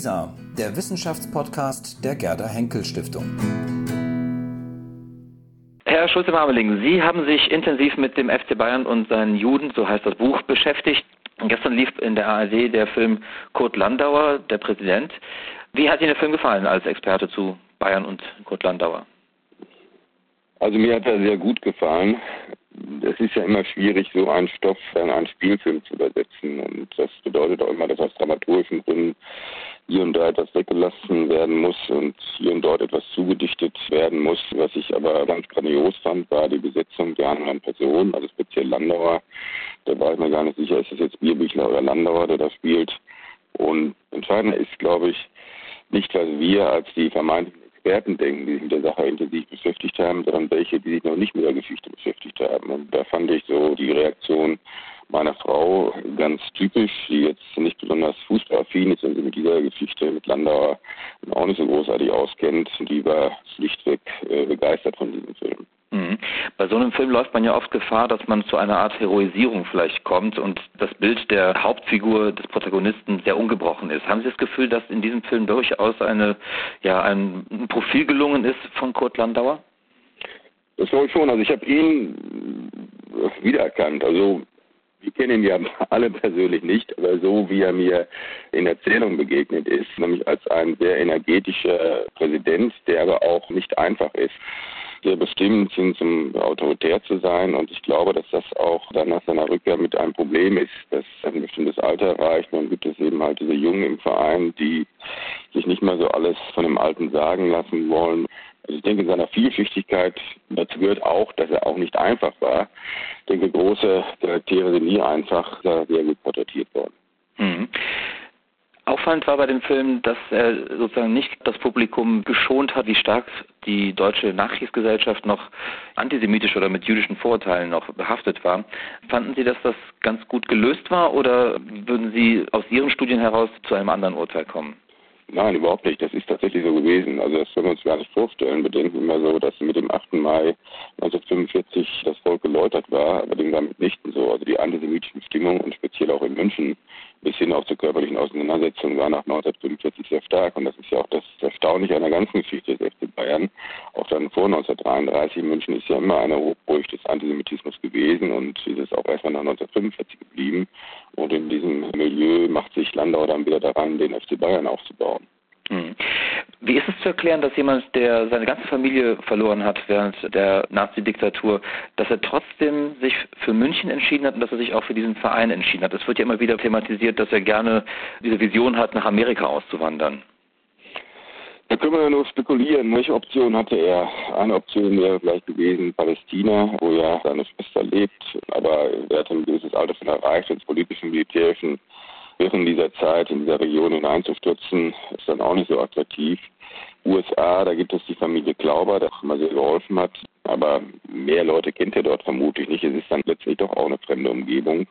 WISA, der Wissenschaftspodcast der Gerda Henkel Stiftung. Herr Schulze-Marmeling, Sie haben sich intensiv mit dem FC Bayern und seinen Juden, so heißt das Buch, beschäftigt. Gestern lief in der ARD der Film Kurt Landauer, der Präsident. Wie hat Ihnen der Film gefallen als Experte zu Bayern und Kurt Landauer? Also mir hat er sehr gut gefallen. Es ist ja immer schwierig, so einen Stoff in einen Spielfilm zu übersetzen. Und das bedeutet auch immer, dass aus dramaturgischen Gründen hier und da etwas weggelassen werden muss und hier und dort etwas zugedichtet werden muss. Was ich aber ganz grandios fand, war die Besetzung der anderen Personen, also speziell Landauer. Da war ich mir gar nicht sicher, ist es jetzt Bierbüchler oder Landauer, der da spielt. Und entscheidend ist, glaube ich, nicht, was wir als die vermeintlichen Experten denken, die sich mit der Sache intensiv beschäftigt haben, sondern welche, die sich noch nicht mit der Geschichte beschäftigt haben. Und da fand ich so die Reaktion meiner Frau ganz typisch, die jetzt nicht ist und mit dieser Geschichte mit Landauer auch nicht so großartig auskennt. Die war schlichtweg äh, begeistert von diesem Film. Mhm. Bei so einem Film läuft man ja oft Gefahr, dass man zu einer Art Heroisierung vielleicht kommt und das Bild der Hauptfigur des Protagonisten sehr ungebrochen ist. Haben Sie das Gefühl, dass in diesem Film durchaus eine, ja, ein Profil gelungen ist von Kurt Landauer? Das glaube ich schon. Also ich habe ihn wiedererkannt. Also wir kennen ihn ja alle persönlich nicht, aber so wie er mir in Erzählung begegnet ist, nämlich als ein sehr energetischer Präsident, der aber auch nicht einfach ist sehr bestimmt sind, zum autoritär zu sein. Und ich glaube, dass das auch dann nach seiner Rückkehr mit einem Problem ist, dass ein bestimmtes Alter erreicht. Dann gibt es eben halt diese Jungen im Verein, die sich nicht mehr so alles von dem Alten sagen lassen wollen. Also ich denke, in seiner Vielschichtigkeit, dazu gehört auch, dass er auch nicht einfach war. Ich denke, große Charaktere sind nie einfach, sehr gut porträtiert worden. Mhm. Auffallend war bei dem Film, dass er sozusagen nicht das Publikum geschont hat, wie stark die deutsche Nachkriegsgesellschaft noch antisemitisch oder mit jüdischen Vorurteilen noch behaftet war. Fanden Sie, dass das ganz gut gelöst war oder würden Sie aus Ihren Studien heraus zu einem anderen Urteil kommen? Nein, überhaupt nicht. Das ist tatsächlich so gewesen. Also das können wir uns gar nicht vorstellen. Wir denken immer so, dass mit dem 8. Mai 1945 das Volk geläutert war, aber dem war mitnichten so. Also die antisemitischen Stimmungen und speziell auch in München bis hin auch zur körperlichen Auseinandersetzung war nach 1945 sehr stark. Und das ist ja auch das Erstaunliche an der ganzen Geschichte des FC Bayern. Auch dann vor 1933 in München ist ja immer eine Hochburg des Antisemitismus gewesen und ist es auch erstmal nach 1945 geblieben. Und in diesem Milieu macht sich Landau dann wieder daran, den FC Bayern aufzubauen. Hm. Wie ist es zu erklären, dass jemand, der seine ganze Familie verloren hat während der Nazi-Diktatur, dass er trotzdem sich für München entschieden hat und dass er sich auch für diesen Verein entschieden hat? Es wird ja immer wieder thematisiert, dass er gerne diese Vision hat, nach Amerika auszuwandern. Da können wir ja nur spekulieren. Welche Option hatte er? Eine Option wäre vielleicht gewesen Palästina, wo ja seine Schwester lebt, aber er hat ein gewisses Alter schon erreicht, ins politischen, militärischen während dieser Zeit in dieser Region hineinzustürzen, ist dann auch nicht so attraktiv. USA, da gibt es die Familie Glauber, der auch immer sehr geholfen hat, aber mehr Leute kennt er dort vermutlich nicht. Es ist dann letztlich doch auch eine fremde Umgebung.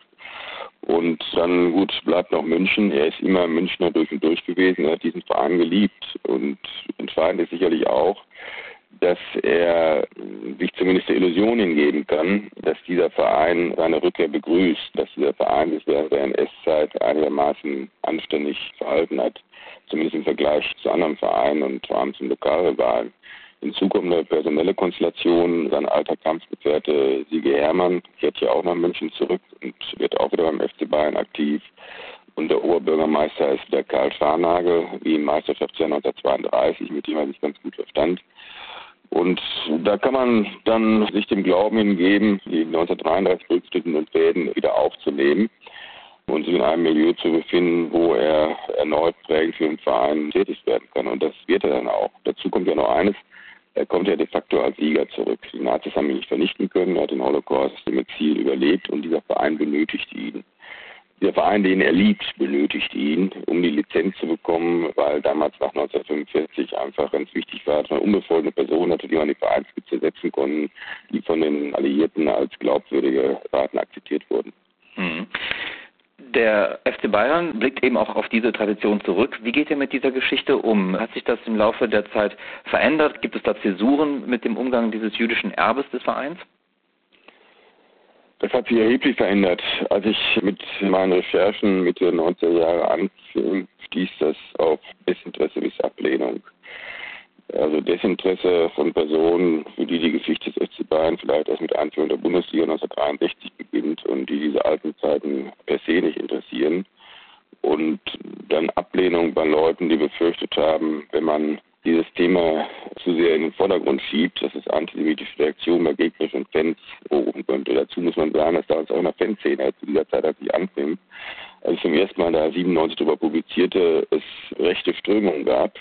Und dann, gut, bleibt noch München. Er ist immer Münchner durch und durch gewesen. Er hat diesen Verein geliebt. Und entscheidend ist sicherlich auch, dass er sich zumindest der Illusion hingeben kann, dass dieser Verein seine Rückkehr begrüßt, dass dieser Verein sich während der NS-Zeit einigermaßen anständig verhalten hat, zumindest im Vergleich zu anderen Vereinen und vor allem zum Lokalrivalen. Hinzu kommt eine personelle Konstellation. Sein alter Kampfgefährte Siege Hermann kehrt ja auch nach München zurück und wird auch wieder beim FC Bayern aktiv. Und der Oberbürgermeister ist der Karl Scharnagel, wie im Meisterschaftsjahr 1932, mit dem er sich ganz gut verstand. Und da kann man dann sich dem Glauben hingeben, die 1933 rückstrittigen Fäden wieder aufzunehmen und sich in einem Milieu zu befinden, wo er erneut prägend für den Verein tätig werden kann. Und das wird er dann auch. Dazu kommt ja noch eines, er kommt ja de facto als Sieger zurück. Die Nazis haben ihn nicht vernichten können, er hat den Holocaust im Exil überlebt und dieser Verein benötigt ihn. Der Verein, den er liebt, benötigt ihn, um die Lizenz zu bekommen, weil damals nach 1945 einfach ganz wichtig war, dass man unbefohlene Personen hatte, die man in die Vereinsspitze setzen konnten, die von den Alliierten als glaubwürdige Partner akzeptiert wurden. Mhm. Der FC Bayern blickt eben auch auf diese Tradition zurück. Wie geht er mit dieser Geschichte um? Hat sich das im Laufe der Zeit verändert? Gibt es da Zäsuren mit dem Umgang dieses jüdischen Erbes des Vereins? Das hat sich erheblich verändert. Als ich mit meinen Recherchen Mitte der 90er Jahre anfing, stieß das auf Desinteresse bis Ablehnung. Also Desinteresse von Personen, für die die Geschichte des FC Bayern vielleicht erst mit Einführung der Bundesliga 1963 beginnt und die diese alten Zeiten per se nicht interessieren. Und dann Ablehnung bei Leuten, die befürchtet haben, wenn man dieses Thema zu sehr in den Vordergrund schiebt, dass es antisemitische Reaktionen bei gegnerischen Fans berufen könnte. Dazu muss man sagen, dass da uns auch in der Fanszene zu dieser Zeit eigentlich anfing. Als ich zum ersten Mal da 97 darüber publizierte, es rechte Strömungen gab,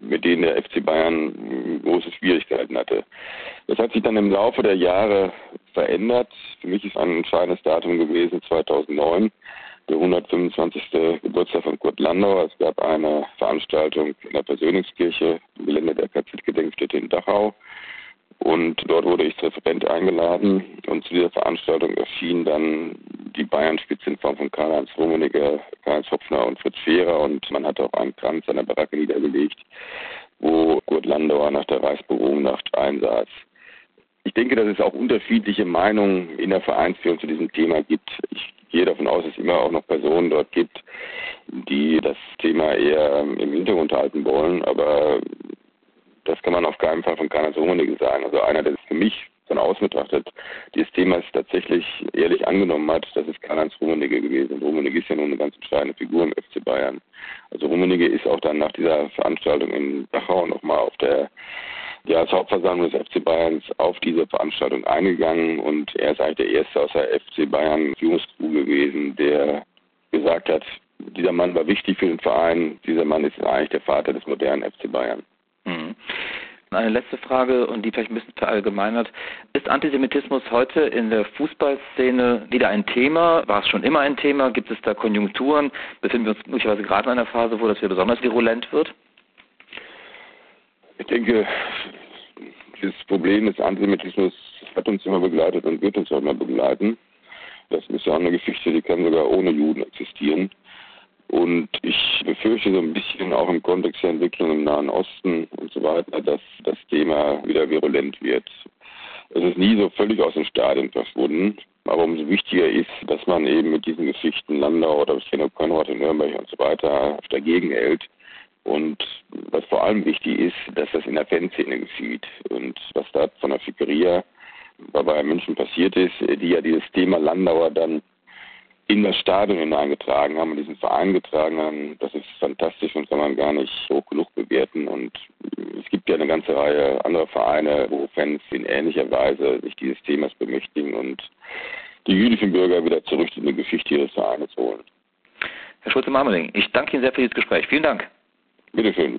mit denen der FC Bayern große Schwierigkeiten hatte. Das hat sich dann im Laufe der Jahre verändert. Für mich ist ein entscheidendes Datum gewesen 2009 der 125. Geburtstag von Kurt Landauer. Es gab eine Veranstaltung in der Versöhnungskirche im Gelände der KZ-Gedenkstätte in Dachau. Und dort wurde ich als Referent eingeladen. Und zu dieser Veranstaltung erschien dann die Bayern-Spitze in Form von Karl-Heinz Rummenigge, Karl-Heinz Hopfner und Fritz Fehrer. Und man hat auch einen Kranz an der Baracke niedergelegt, wo Kurt Landauer nach der Reichsbewohnnacht einsaß. Ich denke, dass es auch unterschiedliche Meinungen in der Vereinsführung zu diesem Thema gibt. Ich gehe davon aus, dass es immer auch noch Personen dort gibt, die das Thema eher im Hintergrund halten wollen. Aber das kann man auf keinen Fall von keiner Rummenigge sagen. Also einer, der für mich von außen betrachtet dieses Thema tatsächlich ehrlich angenommen hat, das ist Karl-Heinz Rummenigge gewesen. Und Rummenigge ist ja nun eine ganz entscheidende Figur im FC Bayern. Also Rummenigge ist auch dann nach dieser Veranstaltung in Dachau nochmal auf der ja, als Hauptversammlung des FC Bayerns auf diese Veranstaltung eingegangen und er ist eigentlich der Erste aus der FC Bayern Führungskrew gewesen, der gesagt hat, dieser Mann war wichtig für den Verein, dieser Mann ist eigentlich der Vater des modernen FC Bayern. Mhm. Eine letzte Frage und die vielleicht ein bisschen verallgemeinert. Ist Antisemitismus heute in der Fußballszene wieder ein Thema? War es schon immer ein Thema? Gibt es da Konjunkturen? Befinden wir uns möglicherweise gerade in einer Phase, wo das wieder besonders virulent wird? Ich denke, das Problem des Antisemitismus hat uns immer begleitet und wird uns auch immer begleiten. Das ist ja auch eine Geschichte, die kann sogar ohne Juden existieren. Und ich befürchte so ein bisschen auch im Kontext der Entwicklung im Nahen Osten und so weiter, dass das Thema wieder virulent wird. Es ist nie so völlig aus den Stadien verschwunden. Aber umso wichtiger ist, dass man eben mit diesen Geschichten Landau oder Steno Konrad in Nürnberg und so weiter dagegen hält und was vor allem wichtig ist, dass das in der Fanszene geschieht. Und was da von der Schickeria bei Bayern München passiert ist, die ja dieses Thema Landauer dann in das Stadion hineingetragen haben und diesen Verein getragen haben, das ist fantastisch und kann man gar nicht hoch genug bewerten. Und es gibt ja eine ganze Reihe anderer Vereine, wo Fans in ähnlicher Weise sich dieses Themas bemächtigen und die jüdischen Bürger wieder zurück in die Geschichte ihres Vereines holen. Herr Schulze-Marmeling, ich danke Ihnen sehr für dieses Gespräch. Vielen Dank. Bitteschön.